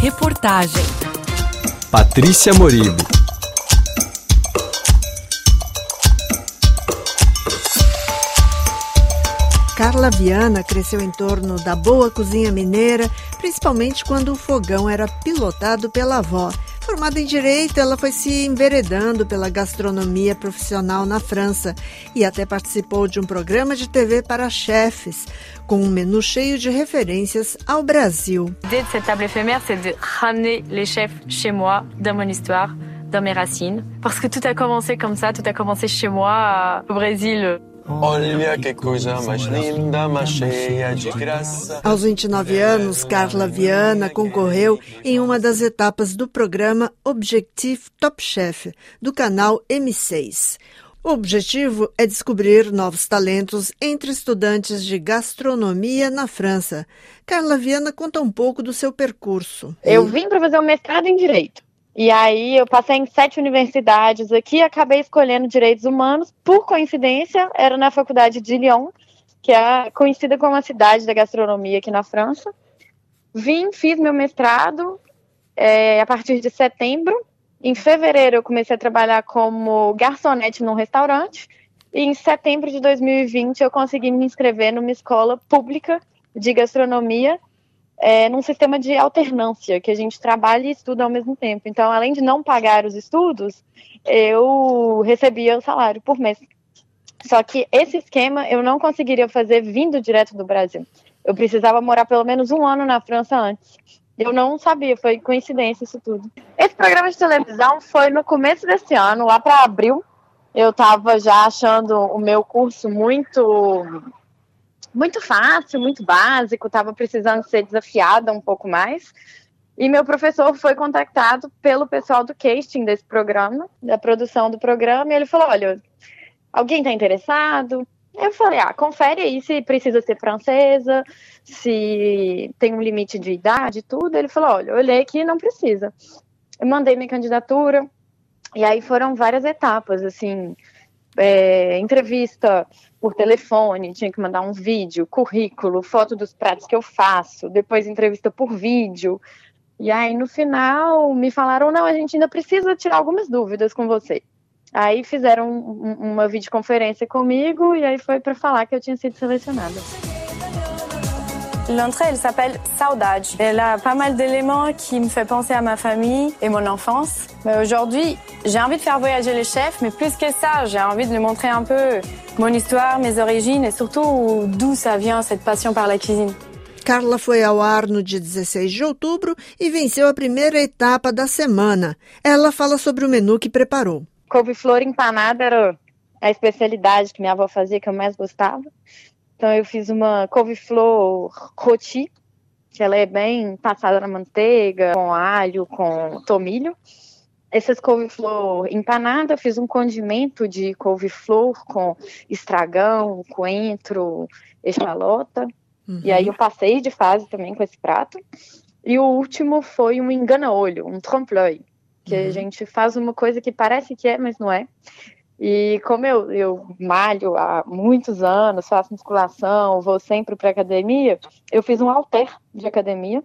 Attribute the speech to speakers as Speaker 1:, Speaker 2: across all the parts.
Speaker 1: Reportagem
Speaker 2: Patrícia Moribe.
Speaker 3: Carla Viana cresceu em torno da boa cozinha mineira, principalmente quando o fogão era pilotado pela avó. Formada em direito, ela foi se enveredando pela gastronomia profissional na França e até participou de um programa de TV para chefes, com um menu cheio de referências ao Brasil.
Speaker 4: L'idée de cette table éphémère, c'est de ramener les chefs chez moi, dans mon histoire, dans mes racines. Parce que tout a commencé comme ça, tout a commencé chez moi, au Brésil.
Speaker 5: Olha que coisa mais linda, mais cheia de graça.
Speaker 3: Aos 29 anos, Carla Viana concorreu em uma das etapas do programa Objectif Top Chef, do canal M6. O objetivo é descobrir novos talentos entre estudantes de gastronomia na França. Carla Viana conta um pouco do seu percurso.
Speaker 6: Eu vim para fazer um mestrado em Direito. E aí eu passei em sete universidades aqui e acabei escolhendo Direitos Humanos. Por coincidência, era na faculdade de Lyon, que é conhecida como a cidade da gastronomia aqui na França. Vim, fiz meu mestrado é, a partir de setembro. Em fevereiro eu comecei a trabalhar como garçonete num restaurante. E em setembro de 2020 eu consegui me inscrever numa escola pública de gastronomia é, num sistema de alternância, que a gente trabalha e estuda ao mesmo tempo. Então, além de não pagar os estudos, eu recebia o salário por mês. Só que esse esquema eu não conseguiria fazer vindo direto do Brasil. Eu precisava morar pelo menos um ano na França antes. Eu não sabia, foi coincidência isso tudo. Esse programa de televisão foi no começo desse ano, lá para abril. Eu estava já achando o meu curso muito muito fácil, muito básico, estava precisando ser desafiada um pouco mais. E meu professor foi contactado pelo pessoal do casting desse programa, da produção do programa, e ele falou: Olha, alguém está interessado? Eu falei: Ah, confere aí se precisa ser francesa, se tem um limite de idade e tudo. Ele falou: Olha, olhei aqui não precisa. Eu mandei minha candidatura, e aí foram várias etapas, assim, é, entrevista por telefone, tinha que mandar um vídeo, currículo, foto dos pratos que eu faço, depois entrevista por vídeo. E aí, no final, me falaram: não, a gente ainda precisa tirar algumas dúvidas com você. Aí fizeram uma videoconferência comigo e aí foi para falar que eu tinha sido selecionada.
Speaker 4: L'entrée, elle s'appelle Saudade. Elle a pas mal d'éléments qui me fait penser à ma famille et mon enfance. Mais aujourd'hui, j'ai envie de faire voyager les chefs, mais plus que ça, j'ai envie de lui montrer un peu mon histoire, mes origines et surtout d'où ça vient cette passion par la cuisine.
Speaker 3: Carla foi ao ar no dia 16 de outubro e venceu a primeira etapa da semana. Ela fala sobre o menu que preparou.
Speaker 6: Couve-flor empanada era a especialidade que minha avó fazia, que eu mais gostava. Então eu fiz uma couve-flor roti, que ela é bem passada na manteiga, com alho, com tomilho. Essas couve-flor empanada, eu fiz um condimento de couve-flor com estragão, coentro, echalota. Uhum. E aí eu passei de fase também com esse prato. E o último foi um engana-olho, um trompe-l'œil, que uhum. a gente faz uma coisa que parece que é, mas não é. E como eu, eu malho há muitos anos, faço musculação, vou sempre para academia, eu fiz um halter de academia.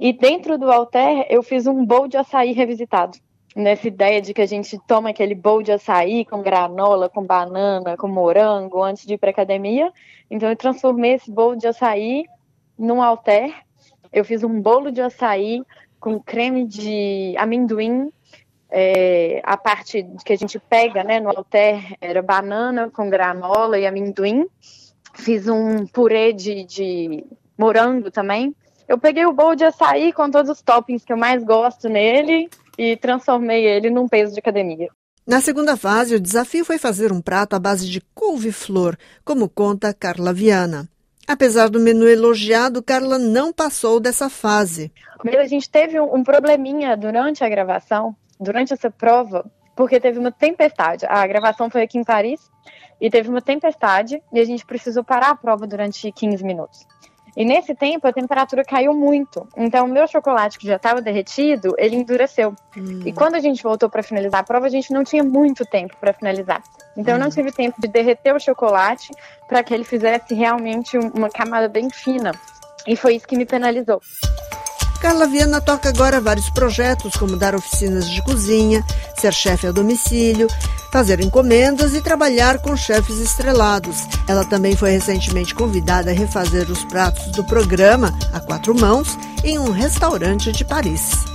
Speaker 6: E dentro do halter, eu fiz um bowl de açaí revisitado. Nessa ideia de que a gente toma aquele bowl de açaí com granola, com banana, com morango antes de ir para academia. Então eu transformei esse bowl de açaí num halter. Eu fiz um bolo de açaí com creme de amendoim é, a parte que a gente pega né, no alter era banana com granola e amendoim. Fiz um purê de, de morango também. Eu peguei o bowl de açaí com todos os toppings que eu mais gosto nele e transformei ele num peso de academia.
Speaker 3: Na segunda fase, o desafio foi fazer um prato à base de couve-flor, como conta Carla Viana. Apesar do menu elogiado, Carla não passou dessa fase.
Speaker 6: A gente teve um probleminha durante a gravação, durante essa prova, porque teve uma tempestade. A gravação foi aqui em Paris e teve uma tempestade e a gente precisou parar a prova durante 15 minutos. E nesse tempo a temperatura caiu muito. Então o meu chocolate que já estava derretido, ele endureceu. Hum. E quando a gente voltou para finalizar a prova, a gente não tinha muito tempo para finalizar. Então hum. eu não hum. tive tempo de derreter o chocolate para que ele fizesse realmente uma camada bem fina. E foi isso que me penalizou.
Speaker 3: Carla Viana toca agora vários projetos, como dar oficinas de cozinha, ser chefe a domicílio, fazer encomendas e trabalhar com chefes estrelados. Ela também foi recentemente convidada a refazer os pratos do programa A Quatro Mãos em um restaurante de Paris.